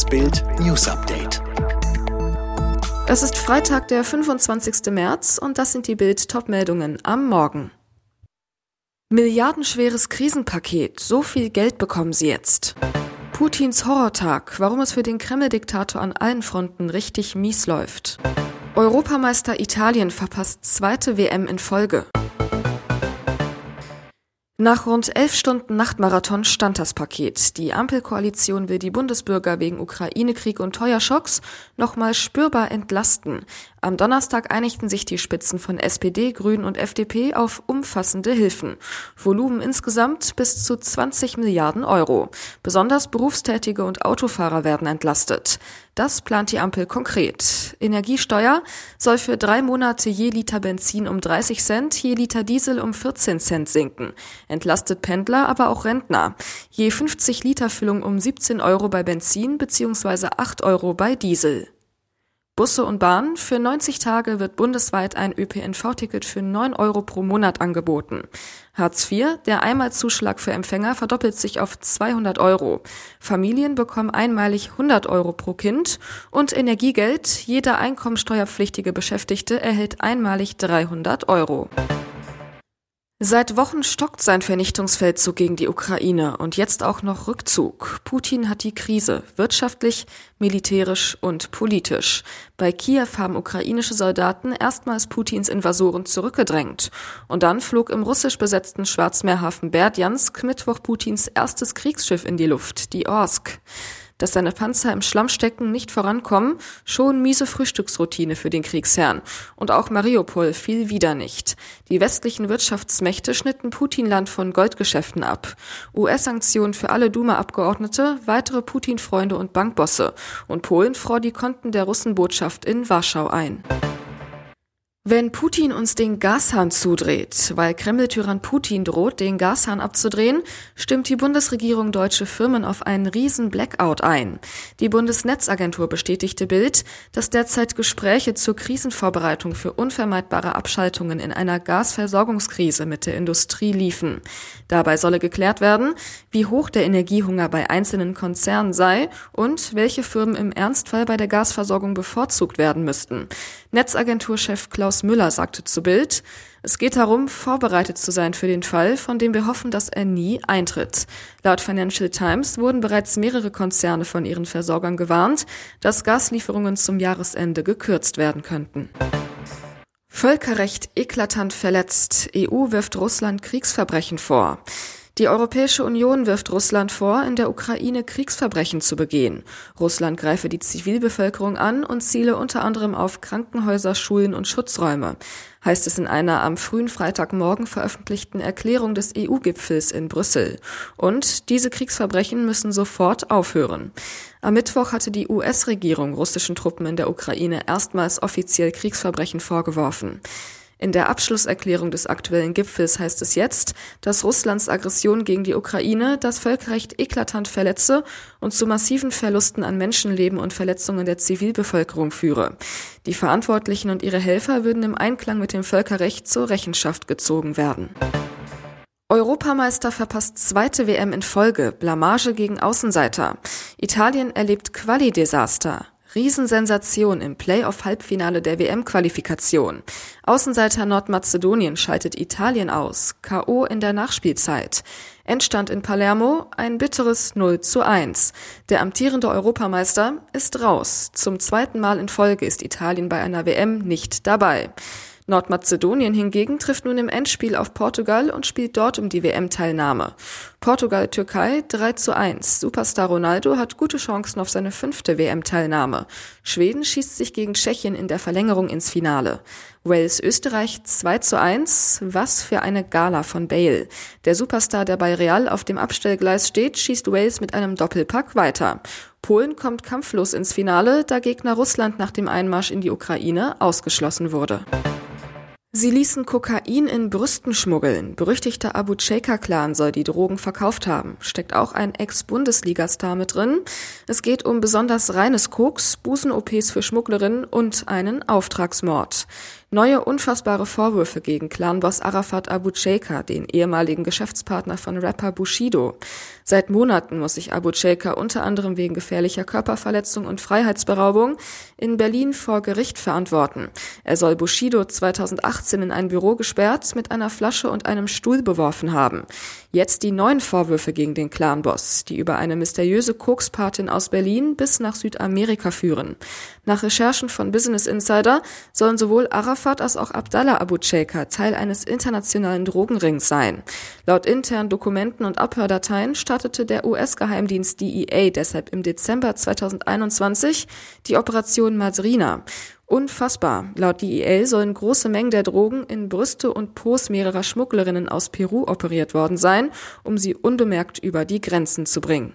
Das Bild News Update. Es ist Freitag, der 25. März und das sind die Bild Topmeldungen am Morgen. Milliardenschweres Krisenpaket, so viel Geld bekommen sie jetzt. Putins Horrortag, warum es für den Kreml-Diktator an allen Fronten richtig mies läuft. Europameister Italien verpasst zweite WM in Folge. Nach rund elf Stunden Nachtmarathon stand das Paket. Die Ampelkoalition will die Bundesbürger wegen Ukraine-Krieg und Teuerschocks nochmal spürbar entlasten. Am Donnerstag einigten sich die Spitzen von SPD, Grünen und FDP auf umfassende Hilfen. Volumen insgesamt bis zu 20 Milliarden Euro. Besonders Berufstätige und Autofahrer werden entlastet. Das plant die Ampel konkret. Energiesteuer soll für drei Monate je Liter Benzin um 30 Cent, je Liter Diesel um 14 Cent sinken. Entlastet Pendler, aber auch Rentner. Je 50 Liter Füllung um 17 Euro bei Benzin bzw. 8 Euro bei Diesel. Busse und Bahn. Für 90 Tage wird bundesweit ein ÖPNV-Ticket für 9 Euro pro Monat angeboten. Hartz IV, der Einmalzuschlag für Empfänger, verdoppelt sich auf 200 Euro. Familien bekommen einmalig 100 Euro pro Kind und Energiegeld. Jeder einkommensteuerpflichtige Beschäftigte erhält einmalig 300 Euro. Seit Wochen stockt sein Vernichtungsfeldzug gegen die Ukraine und jetzt auch noch Rückzug. Putin hat die Krise wirtschaftlich, militärisch und politisch. Bei Kiew haben ukrainische Soldaten erstmals Putins Invasoren zurückgedrängt. Und dann flog im russisch besetzten Schwarzmeerhafen Berdjansk Mittwoch Putins erstes Kriegsschiff in die Luft, die Orsk dass seine Panzer im Schlamm stecken, nicht vorankommen, schon miese Frühstücksroutine für den Kriegsherrn. Und auch Mariupol fiel wieder nicht. Die westlichen Wirtschaftsmächte schnitten Putinland von Goldgeschäften ab. US-Sanktionen für alle Duma-Abgeordnete, weitere Putin-Freunde und Bankbosse. Und Polen fror die Konten der Russenbotschaft in Warschau ein. Wenn Putin uns den Gashahn zudreht, weil Kreml-Tyrann Putin droht, den Gashahn abzudrehen, stimmt die Bundesregierung deutsche Firmen auf einen riesen Blackout ein. Die Bundesnetzagentur bestätigte Bild, dass derzeit Gespräche zur Krisenvorbereitung für unvermeidbare Abschaltungen in einer Gasversorgungskrise mit der Industrie liefen. Dabei solle geklärt werden, wie hoch der Energiehunger bei einzelnen Konzernen sei und welche Firmen im Ernstfall bei der Gasversorgung bevorzugt werden müssten. Netzagenturchef Klaus Klaus Müller sagte zu Bild, es geht darum, vorbereitet zu sein für den Fall, von dem wir hoffen, dass er nie eintritt. Laut Financial Times wurden bereits mehrere Konzerne von ihren Versorgern gewarnt, dass Gaslieferungen zum Jahresende gekürzt werden könnten. Völkerrecht eklatant verletzt. EU wirft Russland Kriegsverbrechen vor. Die Europäische Union wirft Russland vor, in der Ukraine Kriegsverbrechen zu begehen. Russland greife die Zivilbevölkerung an und ziele unter anderem auf Krankenhäuser, Schulen und Schutzräume, heißt es in einer am frühen Freitagmorgen veröffentlichten Erklärung des EU-Gipfels in Brüssel. Und diese Kriegsverbrechen müssen sofort aufhören. Am Mittwoch hatte die US-Regierung russischen Truppen in der Ukraine erstmals offiziell Kriegsverbrechen vorgeworfen. In der Abschlusserklärung des aktuellen Gipfels heißt es jetzt, dass Russlands Aggression gegen die Ukraine das Völkerrecht eklatant verletze und zu massiven Verlusten an Menschenleben und Verletzungen der Zivilbevölkerung führe. Die Verantwortlichen und ihre Helfer würden im Einklang mit dem Völkerrecht zur Rechenschaft gezogen werden. Europameister verpasst zweite WM in Folge, Blamage gegen Außenseiter. Italien erlebt Quali-Desaster. Riesensensation im Playoff-Halbfinale der WM-Qualifikation. Außenseiter Nordmazedonien schaltet Italien aus. K.O. in der Nachspielzeit. Endstand in Palermo ein bitteres 0 zu 1. Der amtierende Europameister ist raus. Zum zweiten Mal in Folge ist Italien bei einer WM nicht dabei. Nordmazedonien hingegen trifft nun im Endspiel auf Portugal und spielt dort um die WM-Teilnahme. Portugal-Türkei 3 zu 1. Superstar Ronaldo hat gute Chancen auf seine fünfte WM-Teilnahme. Schweden schießt sich gegen Tschechien in der Verlängerung ins Finale. Wales-Österreich 2 zu 1. Was für eine Gala von Bale. Der Superstar, der bei Real auf dem Abstellgleis steht, schießt Wales mit einem Doppelpack weiter. Polen kommt kampflos ins Finale, da Gegner Russland nach dem Einmarsch in die Ukraine ausgeschlossen wurde. Sie ließen Kokain in Brüsten schmuggeln. Berüchtigter Abu Cheka-Clan soll die Drogen verkauft haben. Steckt auch ein Ex-Bundesligastar mit drin. Es geht um besonders reines Koks, Busen-OPs für Schmugglerinnen und einen Auftragsmord. Neue unfassbare Vorwürfe gegen Clanboss Arafat Abu Cheka, den ehemaligen Geschäftspartner von Rapper Bushido. Seit Monaten muss sich Abu Cheka unter anderem wegen gefährlicher Körperverletzung und Freiheitsberaubung in Berlin vor Gericht verantworten. Er soll Bushido 2018 in ein Büro gesperrt, mit einer Flasche und einem Stuhl beworfen haben. Jetzt die neuen Vorwürfe gegen den Clanboss, die über eine mysteriöse Kokspatin aus Berlin bis nach Südamerika führen. Nach Recherchen von Business Insider sollen sowohl Arafat als auch Abdallah Abu Cheka Teil eines internationalen Drogenrings sein. Laut internen Dokumenten und Abhördateien startete der US-Geheimdienst DEA deshalb im Dezember 2021 die Operation Madrina. Unfassbar. Laut DEA sollen große Mengen der Drogen in Brüste und Pos mehrerer Schmugglerinnen aus Peru operiert worden sein, um sie unbemerkt über die Grenzen zu bringen.